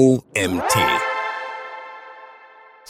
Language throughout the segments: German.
OMT.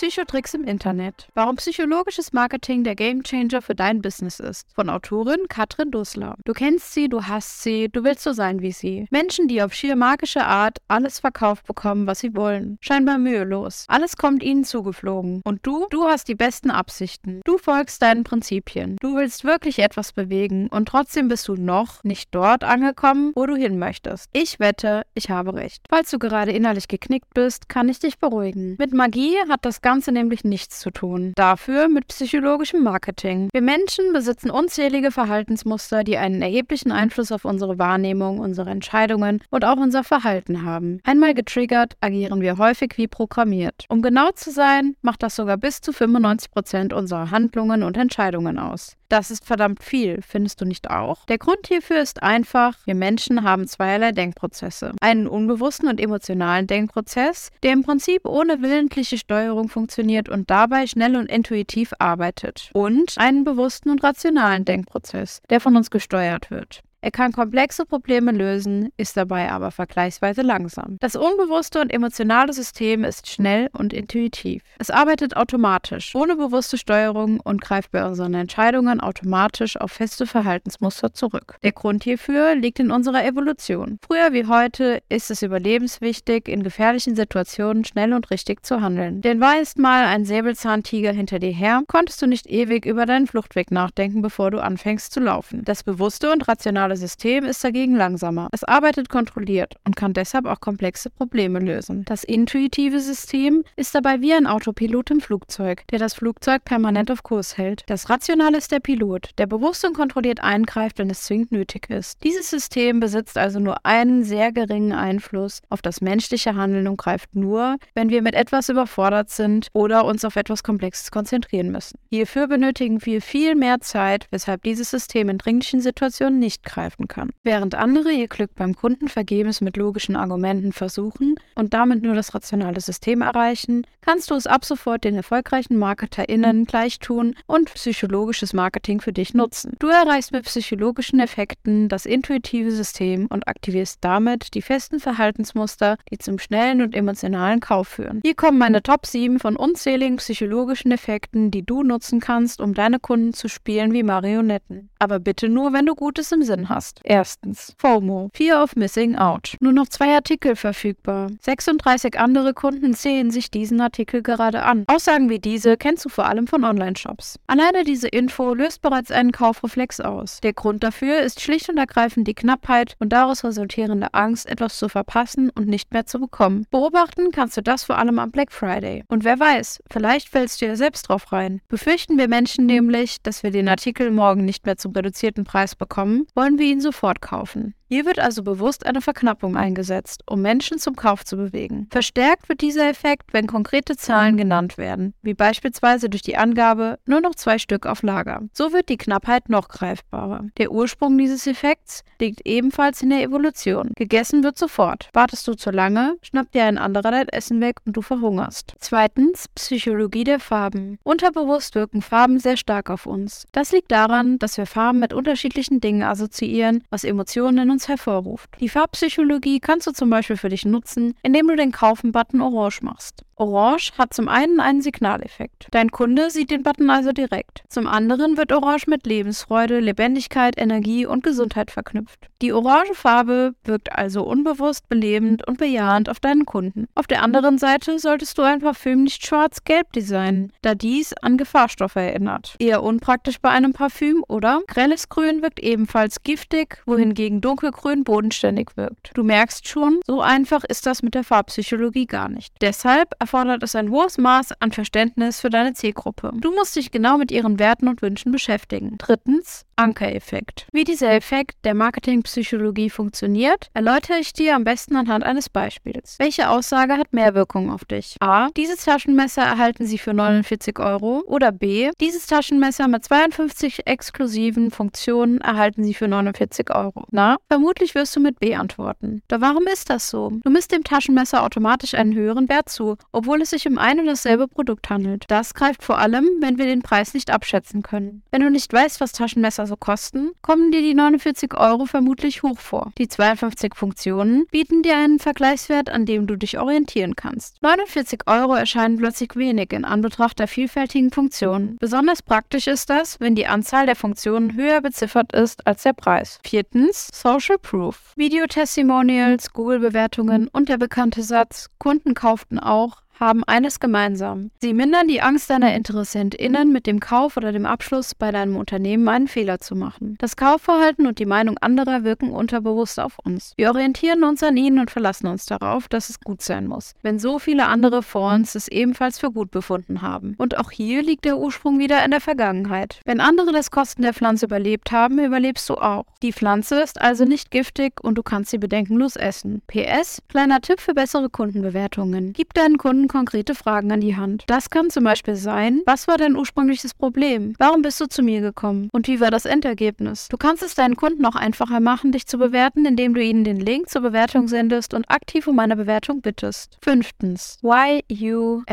Psychotricks im Internet. Warum psychologisches Marketing der Gamechanger für dein Business ist. Von Autorin Katrin Dussler. Du kennst sie, du hast sie, du willst so sein wie sie. Menschen, die auf schier magische Art alles verkauft bekommen, was sie wollen. Scheinbar mühelos. Alles kommt ihnen zugeflogen. Und du? Du hast die besten Absichten. Du folgst deinen Prinzipien. Du willst wirklich etwas bewegen und trotzdem bist du noch nicht dort angekommen, wo du hin möchtest. Ich wette, ich habe recht. Falls du gerade innerlich geknickt bist, kann ich dich beruhigen. Mit Magie hat das Ganze nämlich nichts zu tun. Dafür mit psychologischem Marketing. Wir Menschen besitzen unzählige Verhaltensmuster, die einen erheblichen Einfluss auf unsere Wahrnehmung, unsere Entscheidungen und auch unser Verhalten haben. Einmal getriggert, agieren wir häufig wie programmiert. Um genau zu sein, macht das sogar bis zu 95 Prozent unserer Handlungen und Entscheidungen aus. Das ist verdammt viel, findest du nicht auch? Der Grund hierfür ist einfach, wir Menschen haben zweierlei Denkprozesse. Einen unbewussten und emotionalen Denkprozess, der im Prinzip ohne willentliche Steuerung funktioniert und dabei schnell und intuitiv arbeitet. Und einen bewussten und rationalen Denkprozess, der von uns gesteuert wird. Er kann komplexe Probleme lösen, ist dabei aber vergleichsweise langsam. Das unbewusste und emotionale System ist schnell und intuitiv. Es arbeitet automatisch, ohne bewusste Steuerung und greift bei unseren Entscheidungen automatisch auf feste Verhaltensmuster zurück. Der Grund hierfür liegt in unserer Evolution. Früher wie heute ist es überlebenswichtig, in gefährlichen Situationen schnell und richtig zu handeln. Denn war erst mal ein Säbelzahntiger hinter dir her, konntest du nicht ewig über deinen Fluchtweg nachdenken, bevor du anfängst zu laufen. Das bewusste und rationale rationale System ist dagegen langsamer. Es arbeitet kontrolliert und kann deshalb auch komplexe Probleme lösen. Das intuitive System ist dabei wie ein Autopilot im Flugzeug, der das Flugzeug permanent auf Kurs hält. Das Rationale ist der Pilot, der bewusst und kontrolliert eingreift, wenn es zwingend nötig ist. Dieses System besitzt also nur einen sehr geringen Einfluss auf das menschliche Handeln und greift nur, wenn wir mit etwas überfordert sind oder uns auf etwas Komplexes konzentrieren müssen. Hierfür benötigen wir viel mehr Zeit, weshalb dieses System in dringlichen Situationen nicht greift zugreifen kann. Während andere ihr Glück beim Kunden vergebens mit logischen Argumenten versuchen und damit nur das rationale System erreichen, kannst du es ab sofort den erfolgreichen MarketerInnen gleich tun und psychologisches Marketing für dich nutzen. Du erreichst mit psychologischen Effekten das intuitive System und aktivierst damit die festen Verhaltensmuster, die zum schnellen und emotionalen Kauf führen. Hier kommen meine Top 7 von unzähligen psychologischen Effekten, die du nutzen kannst, um deine Kunden zu spielen wie Marionetten. Aber bitte nur, wenn du Gutes im Sinn hast. Erstens, FOMO, Fear of Missing Out. Nur noch zwei Artikel verfügbar. 36 andere Kunden sehen sich diesen Artikel gerade an. Aussagen wie diese kennst du vor allem von Online-Shops. Alleine diese Info löst bereits einen Kaufreflex aus. Der Grund dafür ist schlicht und ergreifend die Knappheit und daraus resultierende Angst, etwas zu verpassen und nicht mehr zu bekommen. Beobachten kannst du das vor allem am Black Friday. Und wer weiß, vielleicht fällst du ja selbst drauf rein. Befürchten wir Menschen nämlich, dass wir den Artikel morgen nicht mehr zum reduzierten Preis bekommen, wollen wir ihn sofort kaufen. Hier wird also bewusst eine Verknappung eingesetzt, um Menschen zum Kauf zu bewegen. Verstärkt wird dieser Effekt, wenn konkrete Zahlen genannt werden, wie beispielsweise durch die Angabe nur noch zwei Stück auf Lager. So wird die Knappheit noch greifbarer. Der Ursprung dieses Effekts liegt ebenfalls in der Evolution. Gegessen wird sofort. Wartest du zu lange, schnappt dir ein anderer dein Essen weg und du verhungerst. Zweitens, Psychologie der Farben. Unterbewusst wirken Farben sehr stark auf uns. Das liegt daran, dass wir Farben mit unterschiedlichen Dingen assoziieren, was Emotionen in uns uns hervorruft. Die Farbpsychologie kannst du zum Beispiel für dich nutzen, indem du den Kaufen-Button orange machst. Orange hat zum einen einen Signaleffekt. Dein Kunde sieht den Button also direkt. Zum anderen wird Orange mit Lebensfreude, Lebendigkeit, Energie und Gesundheit verknüpft. Die orange Farbe wirkt also unbewusst belebend und bejahend auf deinen Kunden. Auf der anderen Seite solltest du ein Parfüm nicht schwarz-gelb designen, da dies an Gefahrstoffe erinnert. Eher unpraktisch bei einem Parfüm, oder? Grelles Grün wirkt ebenfalls giftig, wohingegen dunkelgrün bodenständig wirkt. Du merkst schon, so einfach ist das mit der Farbpsychologie gar nicht. Deshalb erfordert es ein hohes Maß an Verständnis für deine Zielgruppe. Du musst dich genau mit ihren Werten und Wünschen beschäftigen. Drittens, Ankereffekt. Wie dieser Effekt der Marketingpsychologie funktioniert, erläutere ich dir am besten anhand eines Beispiels. Welche Aussage hat mehr Wirkung auf dich? A. Dieses Taschenmesser erhalten Sie für 49 Euro. Oder B. Dieses Taschenmesser mit 52 exklusiven Funktionen erhalten Sie für 49 Euro. Na, vermutlich wirst du mit B antworten. Doch warum ist das so? Du misst dem Taschenmesser automatisch einen höheren Wert zu, obwohl es sich um ein und dasselbe Produkt handelt. Das greift vor allem, wenn wir den Preis nicht abschätzen können. Wenn du nicht weißt, was Taschenmesser so kosten, kommen dir die 49 Euro vermutlich hoch vor. Die 52 Funktionen bieten dir einen Vergleichswert, an dem du dich orientieren kannst. 49 Euro erscheinen plötzlich wenig in Anbetracht der vielfältigen Funktionen. Besonders praktisch ist das, wenn die Anzahl der Funktionen höher beziffert ist als der Preis. Viertens, Social Proof. Videotestimonials, Google-Bewertungen und der bekannte Satz, Kunden kauften auch, haben eines gemeinsam. Sie mindern die Angst deiner InteressentInnen, mit dem Kauf oder dem Abschluss bei deinem Unternehmen einen Fehler zu machen. Das Kaufverhalten und die Meinung anderer wirken unterbewusst auf uns. Wir orientieren uns an ihnen und verlassen uns darauf, dass es gut sein muss, wenn so viele andere vor uns es ebenfalls für gut befunden haben. Und auch hier liegt der Ursprung wieder in der Vergangenheit. Wenn andere das Kosten der Pflanze überlebt haben, überlebst du auch. Die Pflanze ist also nicht giftig und du kannst sie bedenkenlos essen. PS, kleiner Tipp für bessere Kundenbewertungen. Gib deinen Kunden konkrete Fragen an die Hand. Das kann zum Beispiel sein, was war dein ursprüngliches Problem? Warum bist du zu mir gekommen? Und wie war das Endergebnis? Du kannst es deinen Kunden auch einfacher machen, dich zu bewerten, indem du ihnen den Link zur Bewertung sendest und aktiv um eine Bewertung bittest. Fünftens. Y-U-S-I-A-T-I-Effekt.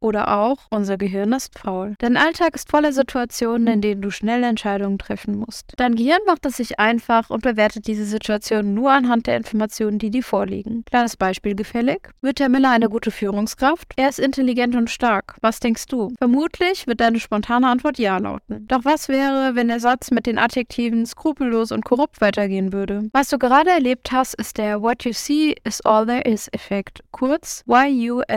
Oder auch, unser Gehirn ist faul. Dein Alltag ist voller Situationen, in denen du schnelle Entscheidungen treffen musst. Dein Gehirn macht es sich einfach und bewertet diese Situation nur anhand der Informationen, die dir vorliegen. Kleines Beispiel gefällt auffällig? Wird Herr Miller eine gute Führungskraft? Er ist intelligent und stark. Was denkst du? Vermutlich wird deine spontane Antwort Ja lauten. Doch was wäre, wenn der Satz mit den Adjektiven skrupellos und korrupt weitergehen würde? Was du gerade erlebt hast, ist der What you see is all there is Effekt, kurz Y-U-S-I-A-T-I.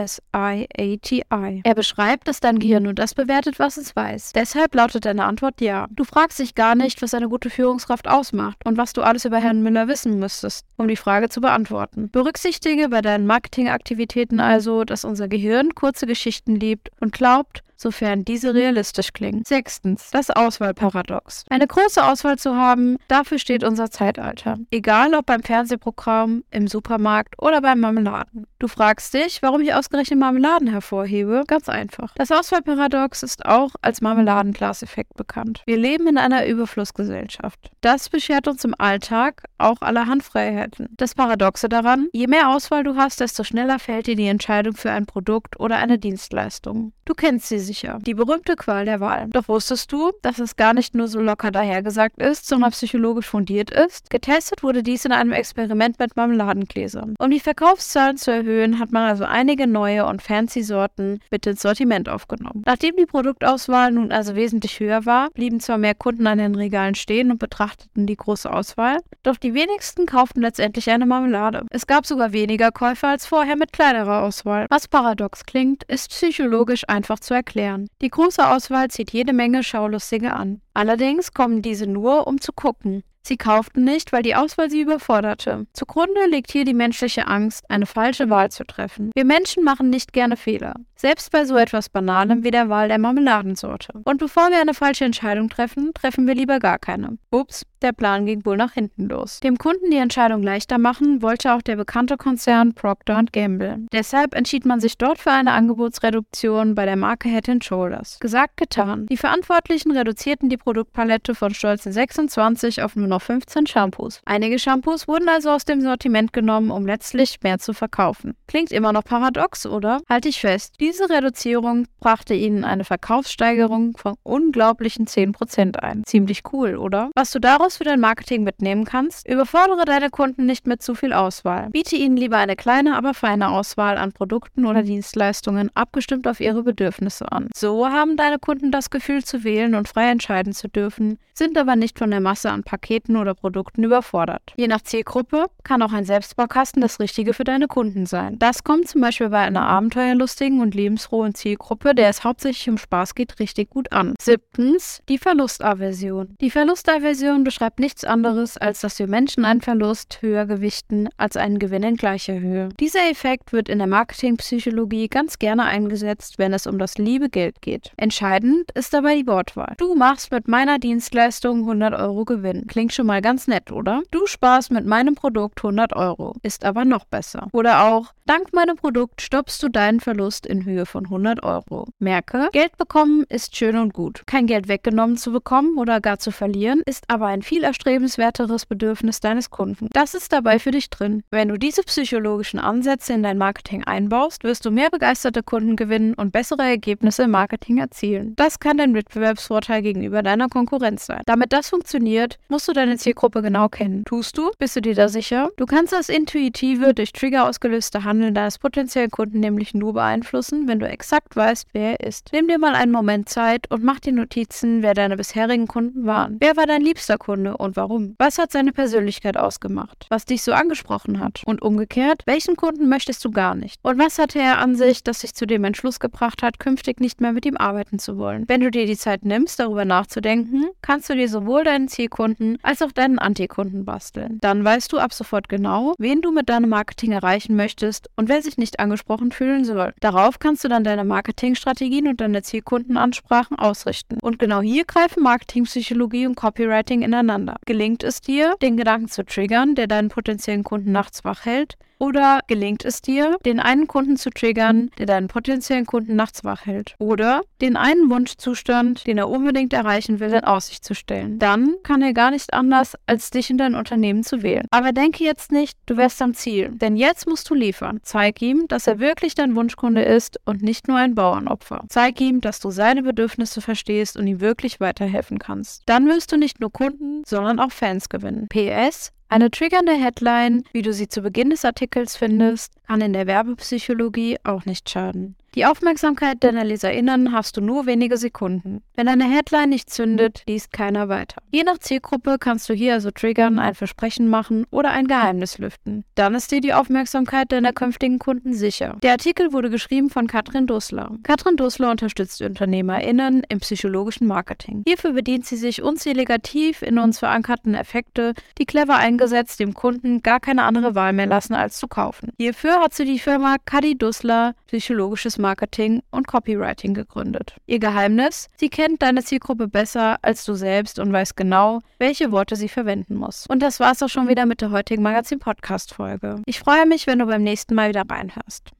Er beschreibt, dass dein Gehirn nur das bewertet, was es weiß. Deshalb lautet deine Antwort Ja. Du fragst dich gar nicht, was eine gute Führungskraft ausmacht und was du alles über Herrn Miller wissen müsstest, um die Frage zu beantworten. Berücksichtige bei deinen Marketingaktivitäten also, dass unser Gehirn kurze Geschichten liebt und glaubt, sofern diese realistisch klingen. Sechstens, das Auswahlparadox. Eine große Auswahl zu haben, dafür steht unser Zeitalter. Egal ob beim Fernsehprogramm, im Supermarkt oder beim Marmeladen. Du fragst dich, warum ich ausgerechnet Marmeladen hervorhebe? Ganz einfach. Das Auswahlparadox ist auch als Marmeladenglaseffekt bekannt. Wir leben in einer Überflussgesellschaft. Das beschert uns im Alltag auch allerhand Freiheiten. Das Paradoxe daran, je mehr Auswahl du hast, desto schneller fällt dir die Entscheidung für ein Produkt oder eine Dienstleistung. Du kennst sie sicher. Die berühmte Qual der Wahl. Doch wusstest du, dass es gar nicht nur so locker dahergesagt ist, sondern psychologisch fundiert ist? Getestet wurde dies in einem Experiment mit Marmeladengläsern. Um die Verkaufszahlen zu erhöhen, hat man also einige neue und fancy Sorten mit ins Sortiment aufgenommen. Nachdem die Produktauswahl nun also wesentlich höher war, blieben zwar mehr Kunden an den Regalen stehen und betrachteten die große Auswahl, doch die wenigsten kauften letztendlich eine Marmelade. Es gab sogar weniger Käufer als vorher mit kleinerer Auswahl. Was paradox klingt, ist psychologisch ein einfach zu erklären. Die große Auswahl zieht jede Menge Schaulustige an. Allerdings kommen diese nur, um zu gucken. Sie kauften nicht, weil die Auswahl sie überforderte. Zugrunde liegt hier die menschliche Angst, eine falsche Wahl zu treffen. Wir Menschen machen nicht gerne Fehler. Selbst bei so etwas Banalem wie der Wahl der Marmeladensorte. Und bevor wir eine falsche Entscheidung treffen, treffen wir lieber gar keine. Ups, der Plan ging wohl nach hinten los. Dem Kunden die Entscheidung leichter machen, wollte auch der bekannte Konzern Procter Gamble. Deshalb entschied man sich dort für eine Angebotsreduktion bei der Marke Head Shoulders. Gesagt, getan. Die Verantwortlichen reduzierten die Produktpalette von stolzen 26 auf nur noch 15 Shampoos. Einige Shampoos wurden also aus dem Sortiment genommen, um letztlich mehr zu verkaufen. Klingt immer noch paradox, oder? Halte ich fest. Diese Reduzierung brachte ihnen eine Verkaufssteigerung von unglaublichen 10% ein. Ziemlich cool, oder? Was du daraus für dein Marketing mitnehmen kannst, überfordere deine Kunden nicht mit zu viel Auswahl. Biete ihnen lieber eine kleine, aber feine Auswahl an Produkten oder Dienstleistungen, abgestimmt auf ihre Bedürfnisse an. So haben deine Kunden das Gefühl zu wählen und frei entscheiden zu dürfen, sind aber nicht von der Masse an Paketen oder Produkten überfordert. Je nach Zielgruppe kann auch ein Selbstbaukasten das Richtige für deine Kunden sein. Das kommt zum Beispiel bei einer abenteuerlustigen und lebensfrohen Zielgruppe, der es hauptsächlich um Spaß geht, richtig gut an. Siebtens, die Verlustaversion. Die Verlustaversion beschreibt nichts anderes, als dass wir Menschen einen Verlust höher gewichten als einen Gewinn in gleicher Höhe. Dieser Effekt wird in der Marketingpsychologie ganz gerne eingesetzt, wenn es um das liebe Geld geht. Entscheidend ist dabei die Wortwahl. Du machst mit meiner Dienstleistung 100 Euro Gewinn. Klingt schon mal ganz nett, oder? Du sparst mit meinem Produkt 100 Euro. Ist aber noch besser. Oder auch, dank meinem Produkt stoppst du deinen Verlust in Höhe von 100 Euro. Merke, Geld bekommen ist schön und gut. Kein Geld weggenommen zu bekommen oder gar zu verlieren, ist aber ein viel erstrebenswerteres Bedürfnis deines Kunden. Das ist dabei für dich drin. Wenn du diese psychologischen Ansätze in dein Marketing einbaust, wirst du mehr begeisterte Kunden gewinnen und bessere Ergebnisse im Marketing erzielen. Das kann dein Wettbewerbsvorteil gegenüber deiner Konkurrenz sein. Damit das funktioniert, musst du deine Zielgruppe genau kennen. Tust du? Bist du dir da sicher? Du kannst das intuitive, durch Trigger ausgelöste Handeln deines potenziellen Kunden nämlich nur beeinflussen, wenn du exakt weißt, wer er ist. Nimm dir mal einen Moment Zeit und mach dir Notizen, wer deine bisherigen Kunden waren. Wer war dein liebster Kunde und warum? Was hat seine Persönlichkeit ausgemacht? Was dich so angesprochen hat? Und umgekehrt, welchen Kunden möchtest du gar nicht? Und was hatte er an sich, das dich zu dem Entschluss gebracht hat, künftig nicht mehr mit ihm arbeiten zu wollen? Wenn du dir die Zeit nimmst, darüber nachzudenken, kannst du dir sowohl deinen Zielkunden als auch deinen Antikunden basteln. Dann weißt du ab sofort genau, wen du mit deinem Marketing erreichen möchtest und wer sich nicht angesprochen fühlen soll. Darauf kannst du dann deine Marketingstrategien und deine Zielkundenansprachen ausrichten. Und genau hier greifen Marketingpsychologie und Copywriting ineinander. Gelingt es dir, den Gedanken zu triggern, der deinen potenziellen Kunden nachts wach hält, oder gelingt es dir, den einen Kunden zu triggern, der deinen potenziellen Kunden nachts wach hält? Oder den einen Wunschzustand, den er unbedingt erreichen will, in Aussicht zu stellen? Dann kann er gar nicht anders, als dich in dein Unternehmen zu wählen. Aber denke jetzt nicht, du wärst am Ziel. Denn jetzt musst du liefern. Zeig ihm, dass er wirklich dein Wunschkunde ist und nicht nur ein Bauernopfer. Zeig ihm, dass du seine Bedürfnisse verstehst und ihm wirklich weiterhelfen kannst. Dann wirst du nicht nur Kunden, sondern auch Fans gewinnen. PS, eine triggernde Headline, wie du sie zu Beginn des Artikels findest, kann in der Werbepsychologie auch nicht schaden. Die Aufmerksamkeit deiner LeserInnen hast du nur wenige Sekunden. Wenn eine Headline nicht zündet, liest keiner weiter. Je nach Zielgruppe kannst du hier also triggern, ein Versprechen machen oder ein Geheimnis lüften. Dann ist dir die Aufmerksamkeit deiner künftigen Kunden sicher. Der Artikel wurde geschrieben von Katrin Dussler. Katrin Dussler unterstützt UnternehmerInnen im psychologischen Marketing. Hierfür bedient sie sich unzähliger tief in uns verankerten Effekte, die clever eingesetzt dem Kunden gar keine andere Wahl mehr lassen, als zu kaufen. Hierfür hat sie die Firma Kadi Dussler Psychologisches Marketing und Copywriting gegründet. Ihr Geheimnis? Sie kennt deine Zielgruppe besser als du selbst und weiß genau, welche Worte sie verwenden muss. Und das war's auch schon wieder mit der heutigen Magazin-Podcast-Folge. Ich freue mich, wenn du beim nächsten Mal wieder reinhörst.